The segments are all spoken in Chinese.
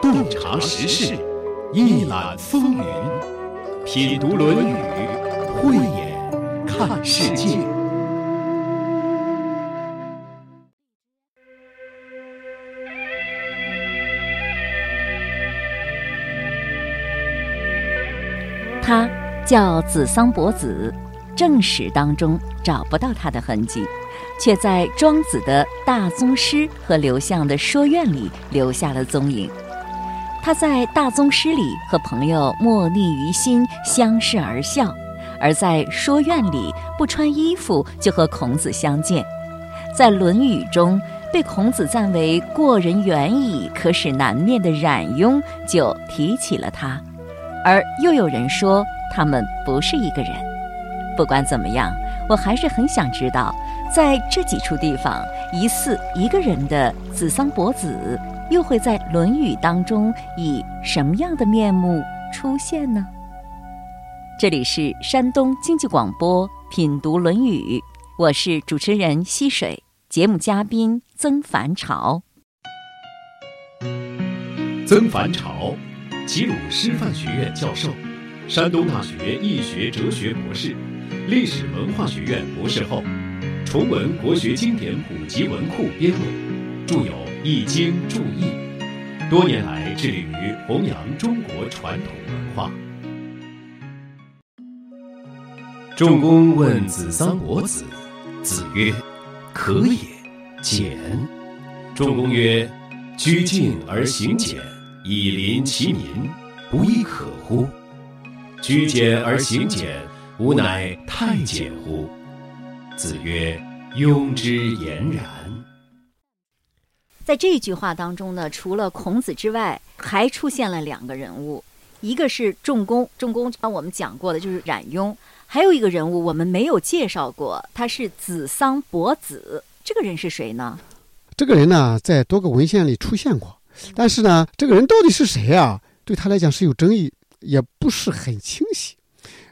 洞察时事，一览风云，品读《论语》，慧眼看世界。他叫子桑伯子，正史当中找不到他的痕迹，却在庄子的大宗师和刘向的说苑里留下了踪影。他在大宗师里和朋友莫逆于心，相视而笑；而在说苑里不穿衣服就和孔子相见。在《论语》中被孔子赞为过人远矣，可使难面的冉雍就提起了他。而又有人说他们不是一个人。不管怎么样，我还是很想知道，在这几处地方疑似一个人的子桑伯子，又会在《论语》当中以什么样的面目出现呢？这里是山东经济广播《品读论语》，我是主持人溪水，节目嘉宾曾凡朝。曾凡朝。齐鲁师范学院教授，山东大学易学哲学博士，历史文化学院博士后，崇文国学经典普及文库编委，著有《易经注译》，多年来致力于弘扬中国传统文化。仲公问子桑伯子，子曰：“可也，简。”仲公曰：“居敬而行俭。”以临其民，不亦可乎？居简而行俭，吾乃太监乎？子曰：“庸之言然。”在这句话当中呢，除了孔子之外，还出现了两个人物，一个是仲弓，仲公刚我们讲过的就是冉雍，还有一个人物我们没有介绍过，他是子桑伯子。这个人是谁呢？这个人呢，在多个文献里出现过。但是呢，这个人到底是谁啊？对他来讲是有争议，也不是很清晰。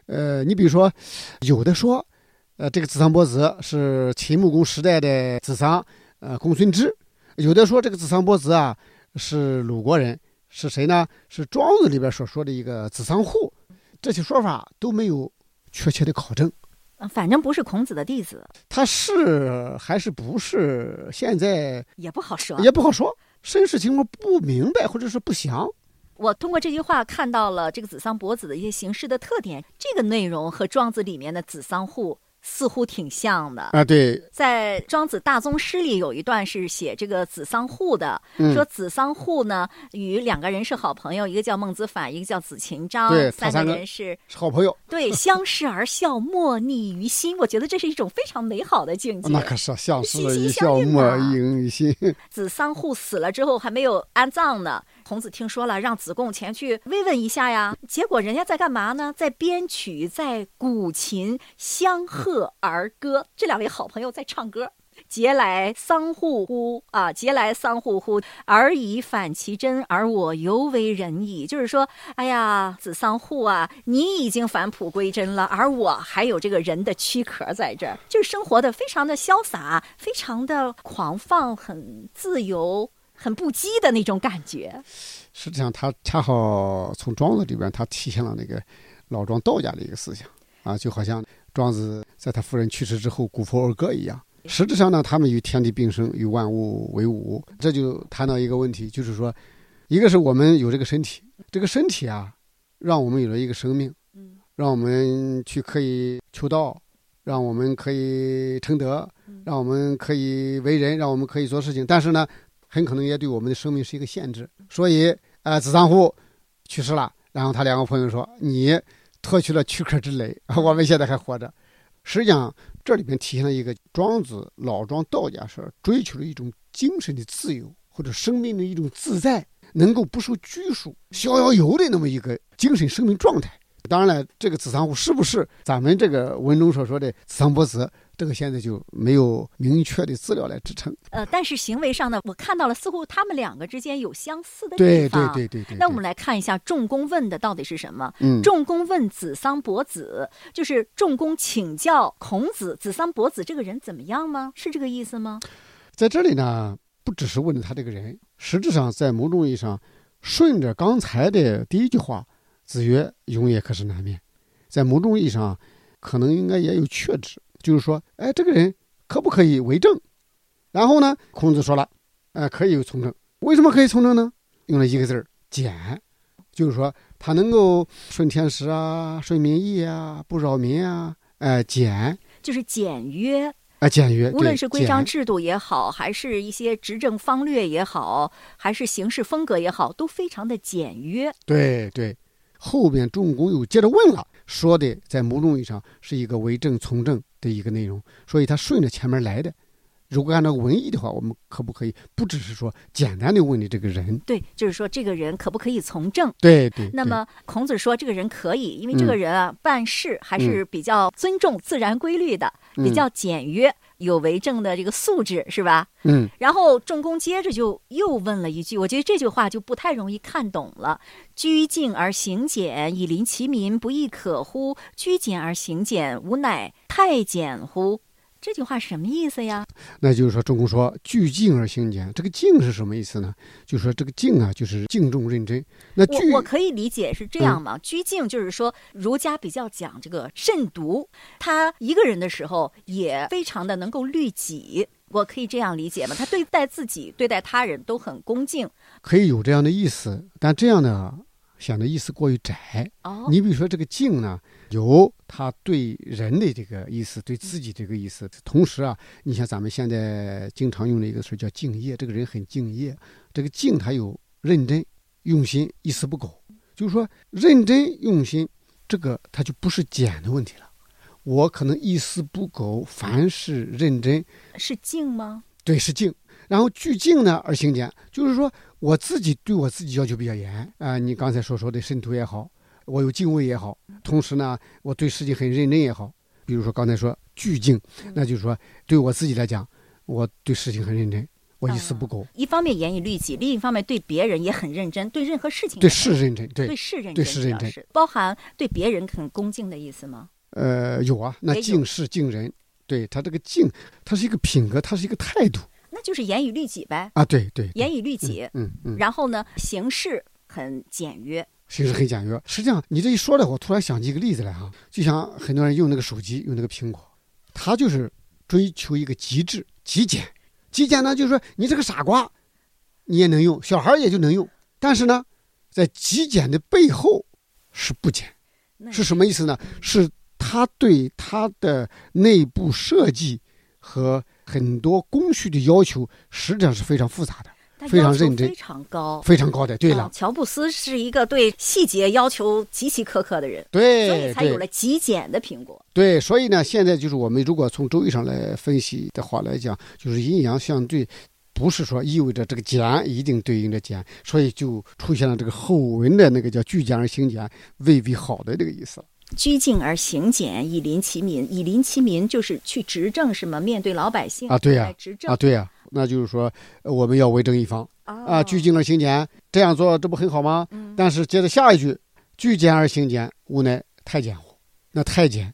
呃，你比如说，有的说，呃，这个子桑伯子是秦穆公时代的子桑，呃，公孙支；有的说这个子桑伯子啊是鲁国人，是谁呢？是庄子里边所说的一个子桑户。这些说法都没有确切的考证。反正不是孔子的弟子。他是还是不是？现在也不好说，也不好说。身世情况不明白，或者是不详。我通过这句话看到了这个子桑伯子的一些形式的特点。这个内容和庄子里面的子桑户。似乎挺像的啊！对，在《庄子大宗师》里有一段是写这个子桑户的，说子桑户呢与两个人是好朋友，一个叫孟子反，一个叫子禽张，三个人是好朋友。对，相视而笑，莫逆于心。我觉得这是一种非常美好的境界。那可是相视一笑，莫逆于心。子桑户死了之后还没有安葬呢。孔子听说了，让子贡前去慰问一下呀。结果人家在干嘛呢？在编曲，在古琴，相和而歌。这两位好朋友在唱歌。节来桑户乎？啊，节来桑户乎？而以反其真，而我犹为人矣。就是说，哎呀，子桑户啊，你已经返璞归真了，而我还有这个人的躯壳在这儿，就是生活的非常的潇洒，非常的狂放，很自由。很不羁的那种感觉。实际上，他恰好从庄子里边，他体现了那个老庄道家的一个思想啊，就好像庄子在他夫人去世之后，古佛而歌一样。实质上呢，他们与天地并生，与万物为伍。这就谈到一个问题，就是说，一个是我们有这个身体，这个身体啊，让我们有了一个生命，让我们去可以求道，让我们可以成德，让我们可以为人，让我们可以做事情。但是呢，很可能也对我们的生命是一个限制，所以，呃，子桑户去世了，然后他两个朋友说：“你脱去了躯壳之累，我们现在还活着。”实际上，这里面体现了一个庄子老庄道家说追求的一种精神的自由，或者生命的一种自在，能够不受拘束、逍遥游的那么一个精神生命状态。当然了，这个子桑户是不是咱们这个文中所说的子桑伯子？这个现在就没有明确的资料来支撑。呃，但是行为上呢，我看到了，似乎他们两个之间有相似的地方。对对对对对。那我们来看一下仲公问的到底是什么？嗯，仲公问子桑伯子，就是仲公请教孔子，子桑伯子这个人怎么样吗？是这个意思吗？在这里呢，不只是问他这个人，实质上在某种意义上，顺着刚才的第一句话，子曰：“永也可是难免。”在某种意义上，可能应该也有确指，就是说，哎，这个人可不可以为政？然后呢，孔子说了，呃，可以从政。为什么可以从政呢？用了一个字儿“简”，就是说他能够顺天时啊，顺民意啊，不扰民啊，哎，简就是简约。啊，简约。无论是规章制度也好，还是一些执政方略也好，还是行事风格也好，都非常的简约。对对，后边仲弓又接着问了，说的在某种意义上是一个为政从政的一个内容，所以他顺着前面来的。如果按照文艺的话，我们可不可以不只是说简单的问你这个人？对，就是说这个人可不可以从政？对对。那么孔子说这个人可以，因为这个人啊办事还是比较尊重自然规律的，比较简约，有为政的这个素质，是吧？嗯。然后仲弓接着就又问了一句，我觉得这句话就不太容易看懂了：“居敬而行俭，以临其民，不亦可乎？居俭而行俭，吾乃太简乎？”这句话什么意思呀？那就是说，仲弓说“居敬而行俭”，这个“敬”是什么意思呢？就是说，这个“敬”啊，就是敬重认真。那我我可以理解是这样吗？居敬就是说，儒家比较讲这个慎独，他一个人的时候也非常的能够律己。我可以这样理解吗？他对待自己、对待他人都很恭敬，可以有这样的意思。但这样呢，显得意思过于窄。哦，你比如说这个“敬”呢？有他对人的这个意思，对自己这个意思。同时啊，你像咱们现在经常用的一个词叫敬业，这个人很敬业。这个敬他有认真、用心、一丝不苟。就是说，认真用心，这个他就不是简的问题了。我可能一丝不苟，凡事认真，是敬吗？对，是敬。然后具敬呢而行俭，就是说我自己对我自己要求比较严啊。你刚才所说的慎独也好。我有敬畏也好，同时呢，我对事情很认真也好。比如说刚才说拒敬，那就是说对我自己来讲，我对事情很认真，我一丝不苟。一方面严以律己，另一方面对别人也很认真，对任何事情对事认真，对事认真，对事认真，包含对别人很恭敬的意思吗？呃，有啊，那敬事敬人，对他这个敬，他是一个品格，他是一个态度，那就是严以律己呗。啊，对对，严以律己，嗯嗯，然后呢，形式很简约。形式很简约。实际上，你这一说的，我突然想起一个例子来哈，就像很多人用那个手机，用那个苹果，他就是追求一个极致、极简。极简呢，就是说你这个傻瓜，你也能用，小孩也就能用。但是呢，在极简的背后是不简，是什么意思呢？是他对他的内部设计和很多工序的要求，实际上是非常复杂的。非常认真，非常高，非常高的。对了，乔布斯是一个对细节要求极其苛刻的人，对，所以才有了极简的苹果。对，所以呢，现在就是我们如果从周易上来分析的话来讲，就是阴阳相对，不是说意味着这个简一定对应着简，所以就出现了这个后文的那个叫聚简而行简，未必好的这个意思了。居敬而行简，以临其民，以临其民就是去执政，是吗？面对老百姓啊，对呀，执政啊，对呀。那就是说，我们要为政一方啊，居敬而行俭，这样做这不很好吗？但是接着下一句，居简而行俭，吾乃太监乎？那太监，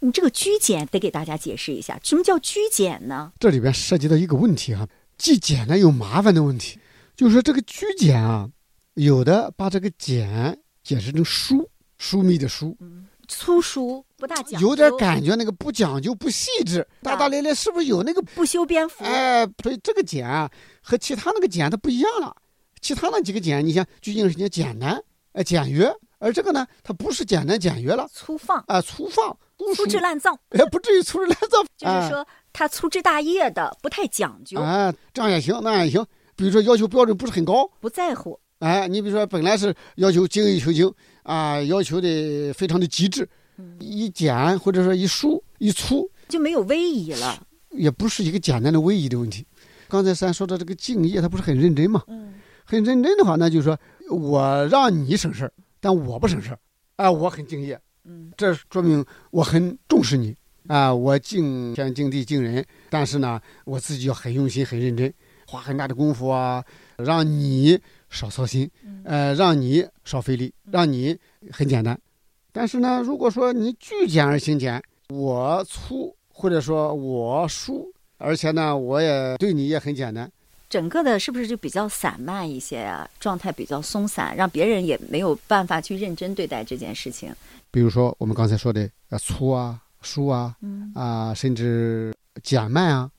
你这个居简得给大家解释一下，什么叫居简呢？这里边涉及到一个问题哈，既简单又麻烦的问题，就是说这个居简啊，有的把这个简解释成疏疏密的疏。粗疏不大讲，有点感觉那个不讲究不细致，大大咧咧，是不是有那个不修边幅？哎，所以这个简啊和其他那个简它不一样了。其他那几个简，你像究竟是简简单哎简约，而这个呢，它不是简单简约了，粗放啊粗放，粗制滥造，哎不至于粗制滥造，就是说它粗枝大叶的，不太讲究啊，这样也行，那样也行。比如说要求标准不是很高，不在乎。哎，你比如说本来是要求精益求精。啊，要求的非常的极致，一简或者说一疏一粗就没有威仪了，也不是一个简单的威仪的问题。刚才咱说的这个敬业，他不是很认真嘛？嗯，很认真的话，那就是说我让你省事儿，但我不省事儿，啊，我很敬业，嗯，这说明我很重视你啊，我敬天敬地敬人，但是呢，我自己要很用心很认真，花很大的功夫啊，让你。少操心，呃，让你少费力，让你很简单。但是呢，如果说你拒简而行简，我粗或者说我疏，而且呢，我也对你也很简单，整个的是不是就比较散漫一些啊？状态比较松散，让别人也没有办法去认真对待这件事情。比如说我们刚才说的啊粗啊疏啊嗯啊，甚至减慢啊，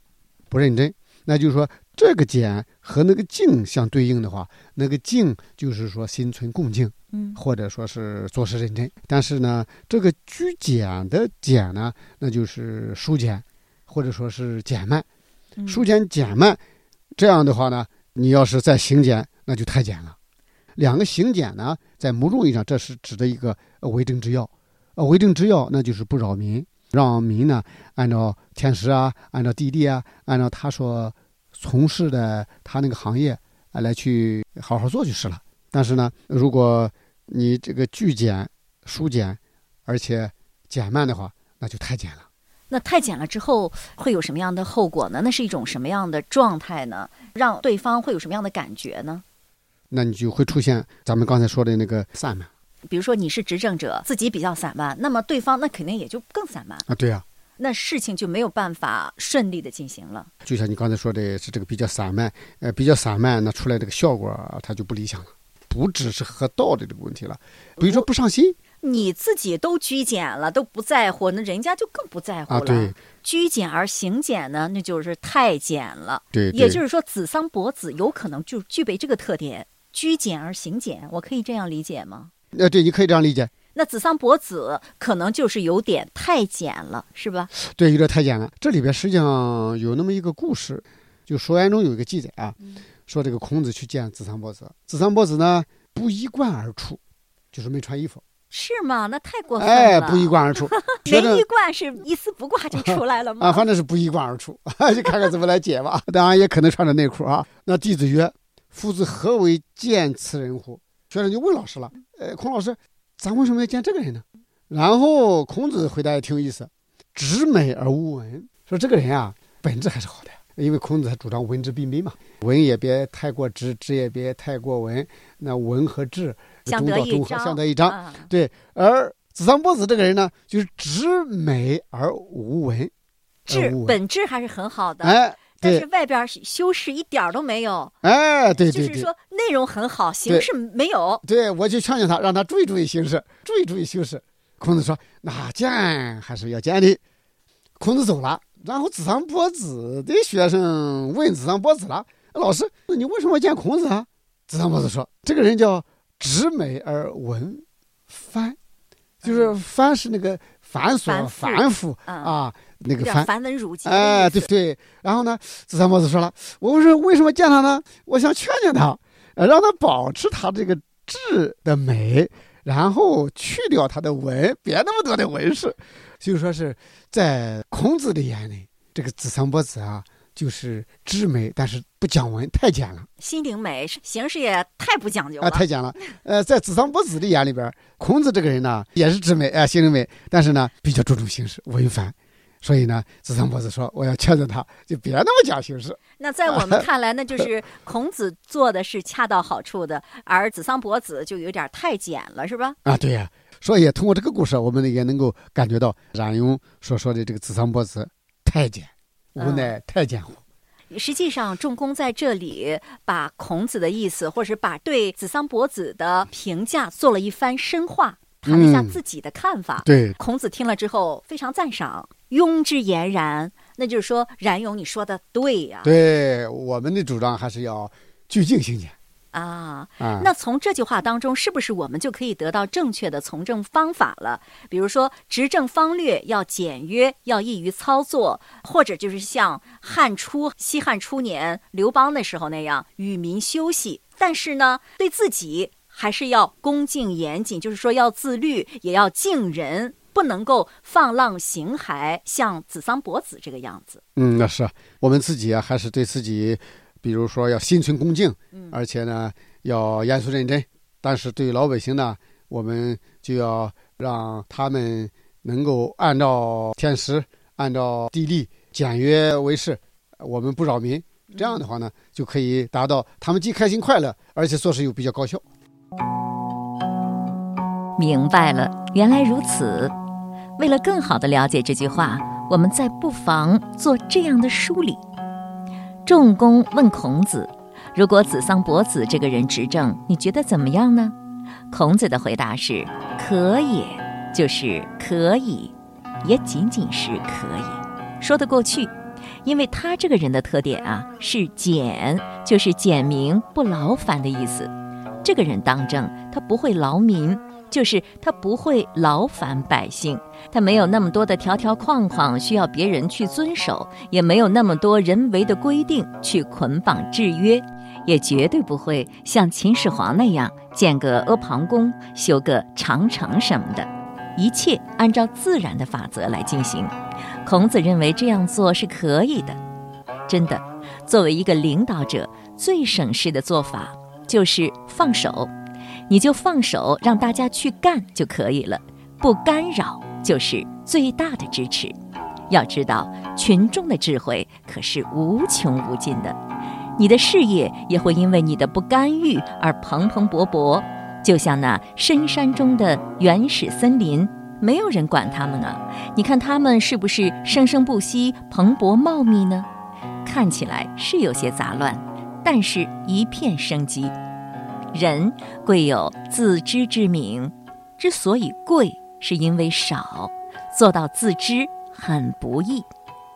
不认真，那就是说这个减和那个静相对应的话，那个静就是说心存恭敬，嗯或者说是做事认真。但是呢，这个居简的简呢，那就是疏简，或者说是减慢。嗯疏简减慢，这样的话呢，你要是再行简，那就太简了。两个行简呢，在某种意义上，这是指的一个呃为政之要。呃，为政之要，那就是不扰民，让民呢按照天时啊，按照地利啊，按照他所从事的他那个行业啊来去好好做就是了。但是呢，如果你这个巨减、疏减，而且减慢的话，那就太减了。那太减了之后会有什么样的后果呢？那是一种什么样的状态呢？让对方会有什么样的感觉呢？那你就会出现咱们刚才说的那个散漫比如说你是执政者，自己比较散漫，那么对方那肯定也就更散漫，啊，对啊，那事情就没有办法顺利的进行了。就像你刚才说的是这个比较散漫，呃，比较散漫，那出来这个效果啊它就不理想了，不只是和道的这个问题了，比如说不上心你自己都拘谨了，都不在乎，那人家就更不在乎啊，了。对拘谨而行俭呢，那就是太简了。对，也就是是说，子桑伯子有可能就具备这个特点，拘谨而行俭。我可以这样理解吗？呃，对，你可以这样理解，那子桑伯子可能就是有点太简了，是吧？对，有点太简了。这里边实际上有那么一个故事，就《说言》中有一个记载啊，说这个孔子去见子桑伯子，子桑伯子呢不衣冠而出，就是没穿衣服，是吗？那太过分了。哎，不衣冠而出，没衣冠是一丝不挂就出来了吗？啊，反正是不衣冠而出，就看看怎么来解吧。当然也可能穿着内裤啊。那弟子曰：“夫子何为见此人乎？”学生就问老师了：“呃，孔老师，咱为什么要见这个人呢？”然后孔子回答也挺有意思：“直美而无文。”说这个人啊，本质还是好的，因为孔子他主张文质彬彬嘛，文也别太过直，直也别太过文。那文和质相得益中道中和，彰，相得益彰。啊对，而子桑伯子这个人呢，就是直美而无文，质而无文。本质还是很好的，但是，外边修饰一点儿都没有。哎，对对对，就是说内容很好，形式没有。对，我就劝劝他，让他注意注意形式，注意注意修饰。孔子说：“那见还是要见的。”孔子走了，然后子桑伯子的学生问子桑伯子了：“老师，那你为什么见孔子啊？”子桑伯子说：“这个人叫直美而文繁，就是繁是那个繁琐繁复啊，那个繁。”繁文缛节的哎，对对。然后呢，子桑伯子说了：“我说为什么见他呢？我想劝劝他，呃让他保持他这个质的美，然后去掉他的文，别那么多的文饰。就说是在孔子的眼里，这个子桑伯子啊，就是质美，但是不讲文，太简了心灵美，形式也太不讲究了。啊，太简了。呃，在子桑伯子的眼里边，孔子这个人呢，也是质美，哎、心灵美，但是呢，比较注重形式，文繁。所以呢，子桑伯子说：“我要劝劝他，就别那么讲形式。”那在我们看来，那就是 孔子做的是恰到好处的，而子桑伯子就有点太简了，是吧？啊，对呀、所以通过这个故事，我们也能够感觉到冉雍所说的这个子桑伯子太简，无奈太简乎。实际上，仲弓在这里把孔子的意思，或者是把对子桑伯子的评价做了一番深化，谈了一下嗯自己的看法。对，孔子听了之后非常赞赏，庸之言然，那就是说，冉雍你说的对呀、对，我们的主张还是要具敬行简啊。啊。那从这句话当中，是不是我们就可以得到正确的从政方法了？比如说，执政方略要简约，要易于操作，或者就是像汉初、西汉初年刘邦那时候那样与民休息。但是呢，对自己还是要恭敬严谨，就是说要自律，也要敬人，不能够放浪形骸，像子桑伯子这个样子。嗯，那是我们自己啊，还是对自己，比如说要心存恭敬，嗯而且呢要严肃认真。但是对于老百姓呢，我们就要让他们能够按照天时、按照地利，简约为事，我们不扰民。这样的话呢，就可以达到他们既开心快乐，而且做事又比较高效。明白了，原来如此。为了更好的了解这句话，我们再不妨做这样的梳理：仲弓问孔子：“如果子桑伯子这个人执政，你觉得怎么样呢？”孔子的回答是：“可也，就是可以，也仅仅是可以，说得过去。因为他这个人的特点啊，是简，就是简明不劳烦的意思。这个人当政，他不会劳民。”就是他不会劳烦百姓，他没有那么多的条条框框需要别人去遵守，也没有那么多人为的规定去捆绑制约，也绝对不会像秦始皇那样建个阿房宫、修个长城什么的，一切按照自然的法则来进行。孔子认为这样做是可以的，真的。作为一个领导者，最省事的做法就是放手。你就放手让大家去干就可以了，不干扰就是最大的支持。要知道，群众的智慧可是无穷无尽的，你的事业也会因为你的不干预而蓬蓬勃勃。就像那深山中的原始森林，没有人管他们啊，你看他们是不是生生不息、蓬勃茂密呢？看起来是有些杂乱，但是一片生机。人贵有自知之明，之所以贵，是因为少，做到自知很不易，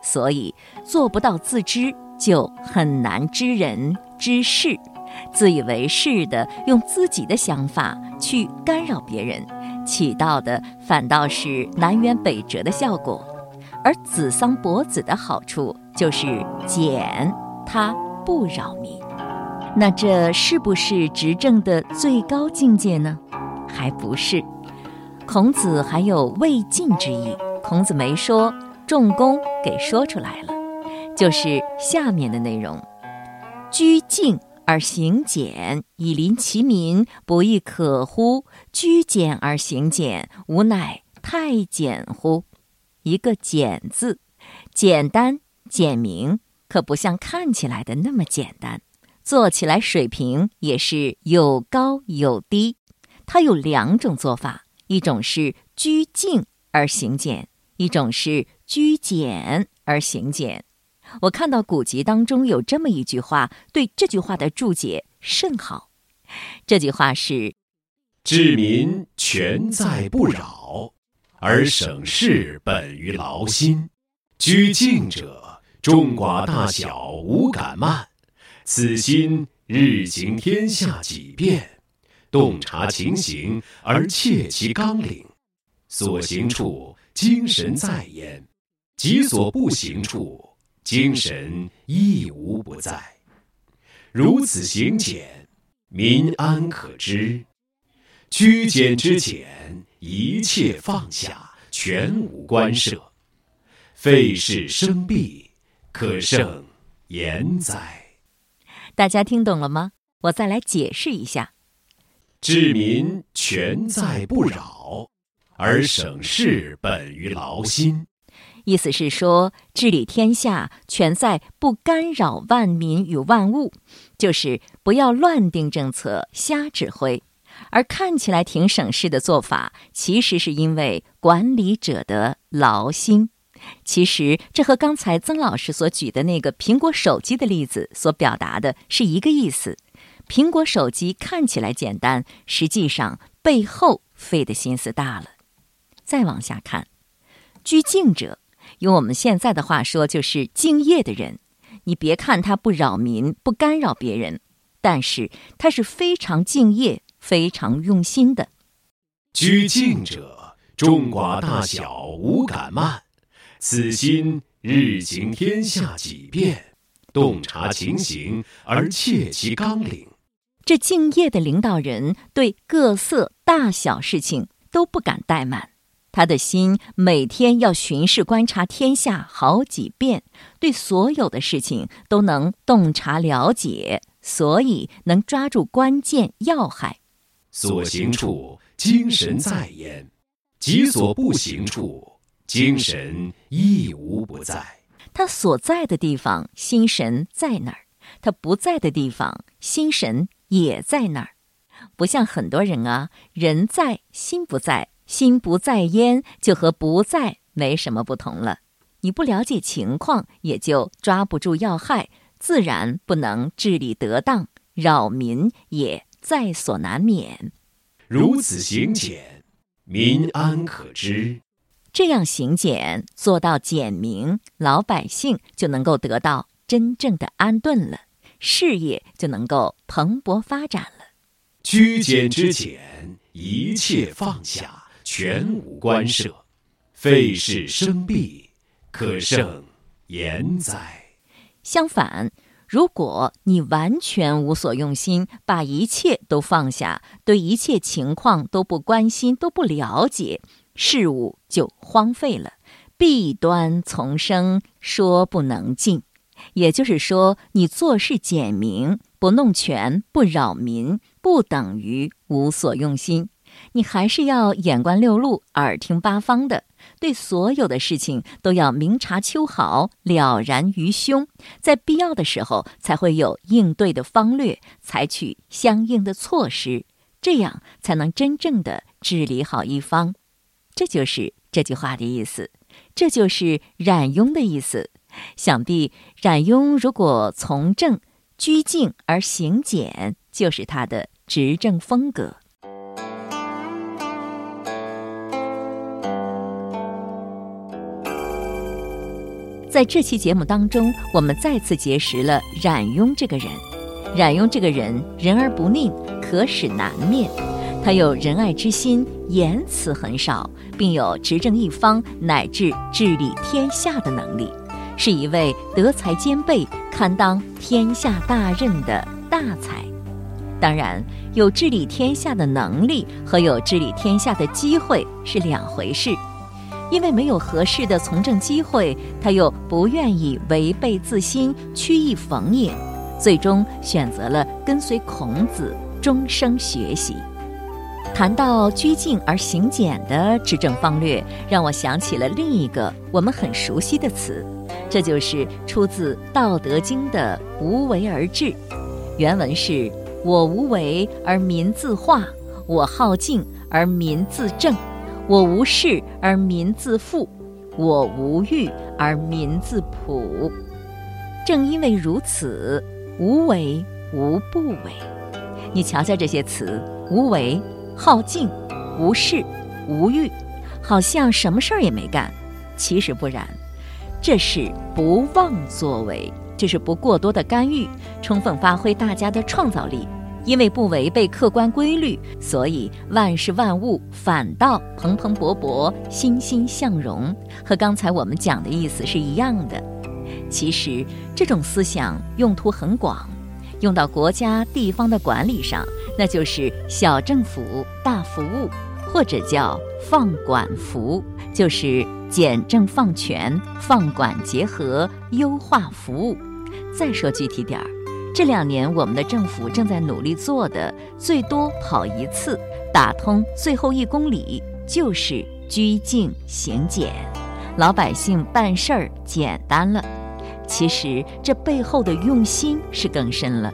所以做不到自知就很难知人知事。自以为是的用自己的想法去干扰别人，起到的反倒是南辕北辙的效果。而子桑伯子的好处就是简，他不扰民。那这是不是执政的最高境界呢？还不是。孔子还有未尽之意。孔子没说，仲弓给说出来了，就是下面的内容：居敬而行俭，以临其民，不亦可乎？居简而行俭，吾乃太简乎？一个“简”字，简单简明，可不像看起来的那么简单。做起来水平也是有高有低，它有两种做法，一种是居静而行简，一种是居简而行简。我看到古籍当中有这么一句话，对这句话的注解甚好。这句话是：治民全在不扰，而省事本于劳心。居静者，众寡大小无敢慢。此心日行天下几变，洞察情形而切其纲领，所行处精神在焉，己所不行处精神亦无不在。如此行简，民安可知？居简之简，一切放下，全无关涉，废事生弊，可胜言哉？大家听懂了吗？我再来解释一下：治民全在不扰，而省事本于劳心。意思是说，治理天下全在不干扰万民与万物，就是不要乱定政策、瞎指挥。而看起来挺省事的做法，其实是因为管理者的劳心。其实，这和刚才曾老师所举的那个苹果手机的例子所表达的是一个意思。苹果手机看起来简单，实际上背后费的心思大了。再往下看，居静者，用我们现在的话说，就是敬业的人。你别看他不扰民、不干扰别人，但是他是非常敬业、非常用心的。居静者，众寡大小无敢慢。此心日行天下几遍，洞察情形而切其纲领。这敬业的领导人对各色大小事情都不敢怠慢，他的心每天要巡视观察天下好几遍，对所有的事情都能洞察了解，所以能抓住关键要害。所行处精神在焉，己所不行处。精神亦无不在，他所在的地方，心神在哪儿；他不在的地方，心神也在哪儿。不像很多人啊，人在心不在，心不在焉，就和不在没什么不同了。你不了解情况，也就抓不住要害，自然不能治理得当，扰民也在所难免。如此行浅，民安可知？这样行俭做到简明，老百姓就能够得到真正的安顿了，事业就能够蓬勃发展了。居简之简，一切放下，全无关涉，费事生弊，可胜言哉？相反，如果你完全无所用心，把一切都放下，对一切情况都不关心、都不了解，事物就荒废了，弊端丛生，说不能尽。也就是说，你做事简明，不弄权，不扰民，不等于无所用心。你还是要眼观六路，耳听八方的，对所有的事情都要明察秋毫，了然于胸，在必要的时候才会有应对的方略，采取相应的措施，这样才能真正的治理好一方。这就是这句话的意思，这就是冉雍的意思。想必冉雍如果从政、居静而行简，就是他的执政风格。在这期节目当中，我们再次结识了冉雍这个人。冉雍这个人，人而不佞，可使难面。他有仁爱之心，言辞很少，并有执政一方乃至治理天下的能力。是一位德才兼备、堪当天下大任的大才。当然，有治理天下的能力和有治理天下的机会是两回事。因为没有合适的从政机会，他又不愿意违背自心、曲意逢迎，最终选择了跟随孔子，终生学习。谈到居静而行简的执政方略，让我想起了另一个我们很熟悉的词。这就是出自《道德经》的“无为而治”，原文是：“我无为而民自化，我好静而民自正，我无事而民自富，我无欲而民自朴。”正因为如此，无为无不为。你瞧瞧这些词：无为、好静、无事、无欲，好像什么事儿也没干，其实不然。这是不妄作为，这是不过多的干预，充分发挥大家的创造力。因为不违背客观规律，所以万事万物反倒蓬蓬勃勃、欣欣向荣，和刚才我们讲的意思是一样的。其实这种思想用途很广，用到国家地方的管理上，那就是小政府大服务，或者叫放管服，就是。简政放权，放管结合，优化服务。再说具体点儿，这两年我们的政府正在努力做的，最多跑一次，打通最后一公里，就是居静行简，老百姓办事儿简单了。其实这背后的用心是更深了。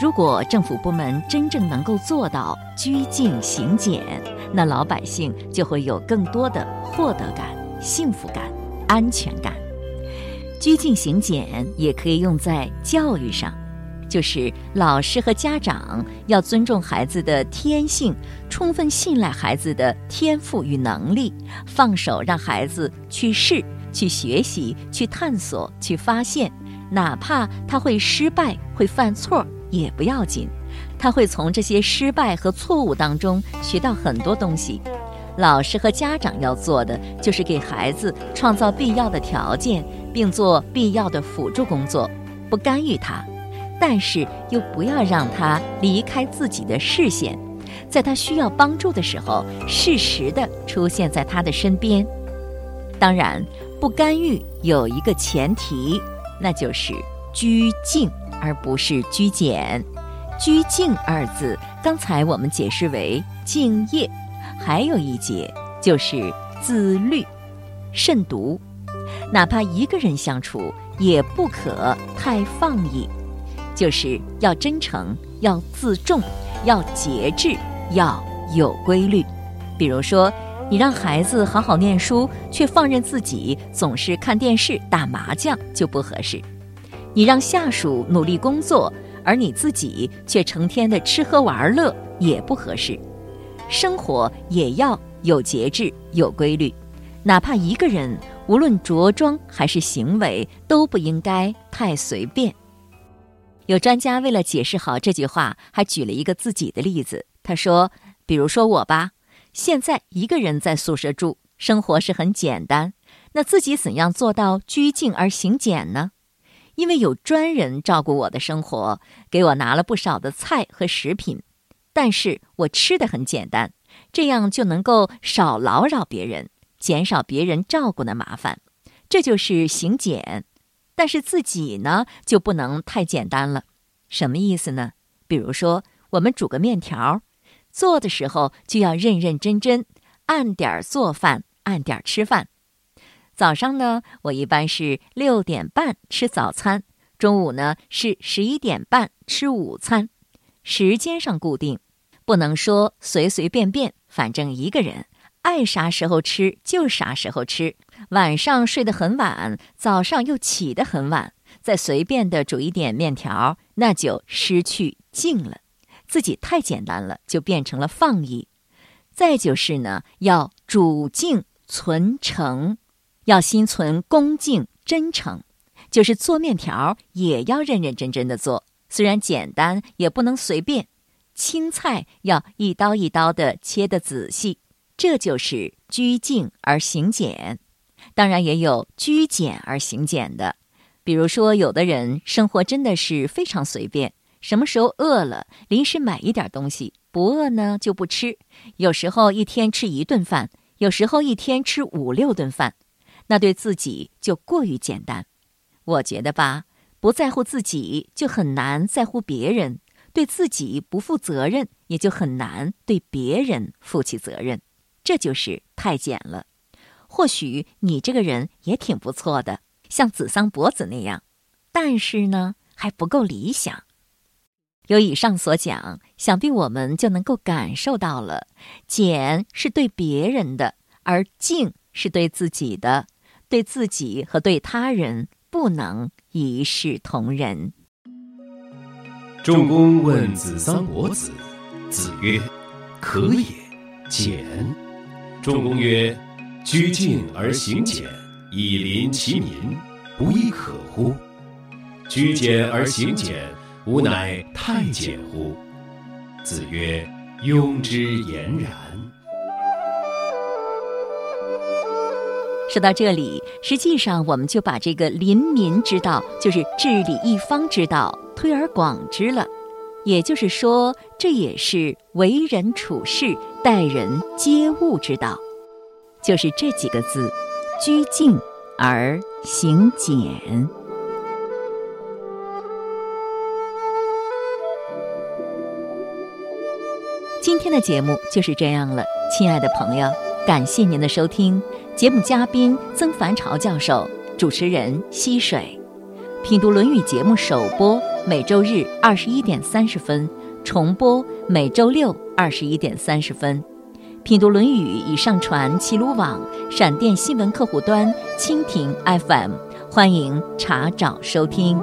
如果政府部门真正能够做到居静行简，那老百姓就会有更多的获得感。幸福感、安全感，居静行简也可以用在教育上，就是老师和家长要尊重孩子的天性，充分信赖孩子的天赋与能力，放手让孩子去试、去学习、去探索、去发现，哪怕他会失败、会犯错也不要紧，他会从这些失败和错误当中学到很多东西。老师和家长要做的，就是给孩子创造必要的条件，并做必要的辅助工作，不干预他，但是又不要让他离开自己的视线，在他需要帮助的时候，适时的出现在他的身边。当然，不干预有一个前提，那就是居静，而不是居简。居静二字，刚才我们解释为敬业。还有一节就是自律、慎独，哪怕一个人相处，也不可太放逸，就是要真诚、要自重、要节制、要有规律。比如说，你让孩子好好念书，却放任自己总是看电视、打麻将，就不合适。你让下属努力工作，而你自己却成天的吃喝玩乐，也不合适。生活也要有节制、有规律，哪怕一个人，无论着装还是行为，都不应该太随便。有专家为了解释好这句话，还举了一个自己的例子。他说：“比如说我吧，现在一个人在宿舍住，生活是很简单。那自己怎样做到居静而行俭呢？因为有专人照顾我的生活，给我拿了不少的菜和食品，但是我吃的很简单，这样就能够少劳扰别人，减少别人照顾的麻烦。这就是行俭。”但是自己呢就不能太简单了，什么意思呢？比如说，我们煮个面条，做的时候就要认认真真，按点儿做饭，按点儿吃饭。早上呢，我一般是六点半吃早餐，中午呢是十一点半吃午餐，时间上固定，不能说随随便便，反正一个人。爱啥时候吃就啥时候吃，晚上睡得很晚，早上又起得很晚，再随便的煮一点面条，那就失去静了。自己太简单了，就变成了放逸。再就是呢，要主静存诚，要心存恭敬真诚，就是做面条也要认认真真的做，虽然简单，也不能随便。青菜要一刀一刀的切得仔细。这就是居静而行俭，当然也有居简而行俭的。比如说，有的人生活真的是非常随便，什么时候饿了，临时买一点东西；不饿呢，就不吃。有时候一天吃一顿饭，有时候一天吃五六顿饭，那对自己就过于简单。我觉得吧，不在乎自己，就很难在乎别人；对自己不负责任，也就很难对别人负起责任。这就是太简了。或许你这个人也挺不错的，像子桑伯子那样，但是呢，还不够理想。有以上所讲，想必我们就能够感受到了：俭是对别人的，而静是对自己的。对自己和对他人，不能一视同仁。仲公问子桑伯子，子曰：“可也，俭。”仲公曰：“居敬而行俭，以临其民，不亦可乎？居简而行俭，吾乃太监乎？”子曰：“庸之言然。”说到这里，实际上我们就把这个临民之道，就是治理一方之道，推而广之了。也就是说，这也是为人处事、待人接物之道，就是这几个字：居静而行俭。今天的节目就是这样了，亲爱的朋友，感谢您的收听。节目嘉宾曾凡朝教授，主持人溪水。品读《论语》节目首播每周日二十一点三十分，重播每周六二十一点三十分。品读《论语》已上传齐鲁网、闪电新闻客户端、蜻蜓 FM，欢迎查找收听。